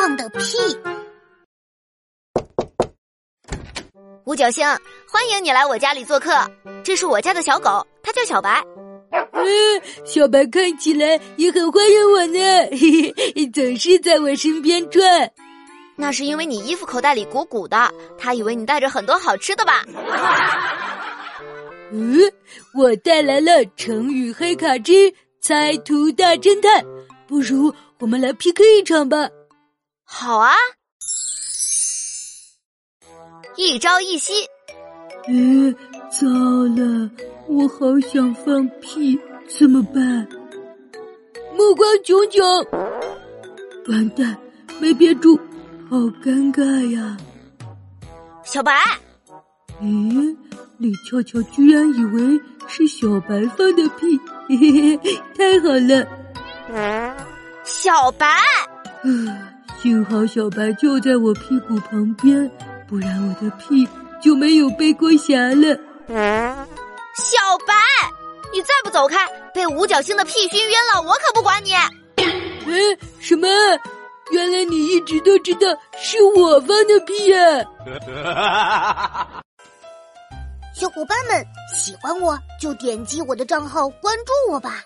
放的屁。五角星，欢迎你来我家里做客。这是我家的小狗，它叫小白。嗯，小白看起来也很欢迎我呢，嘿嘿，总是在我身边转。那是因为你衣服口袋里鼓鼓的，他以为你带着很多好吃的吧？嗯，我带来了成语黑卡之猜图大侦探，不如我们来 PK 一场吧？好啊，一朝一夕。嗯，糟了，我好想放屁，怎么办？目光炯炯，完蛋，没憋住，好尴尬呀！小白，咦？李俏俏居然以为是小白放的屁，嘿嘿嘿，太好了！小白，啊，幸好小白就在我屁股旁边，不然我的屁就没有背锅侠了。小白，你再不走开，被五角星的屁熏晕了，我可不管你。嗯，什么？原来你一直都知道是我放的屁呀！小伙伴们喜欢我就点击我的账号关注我吧。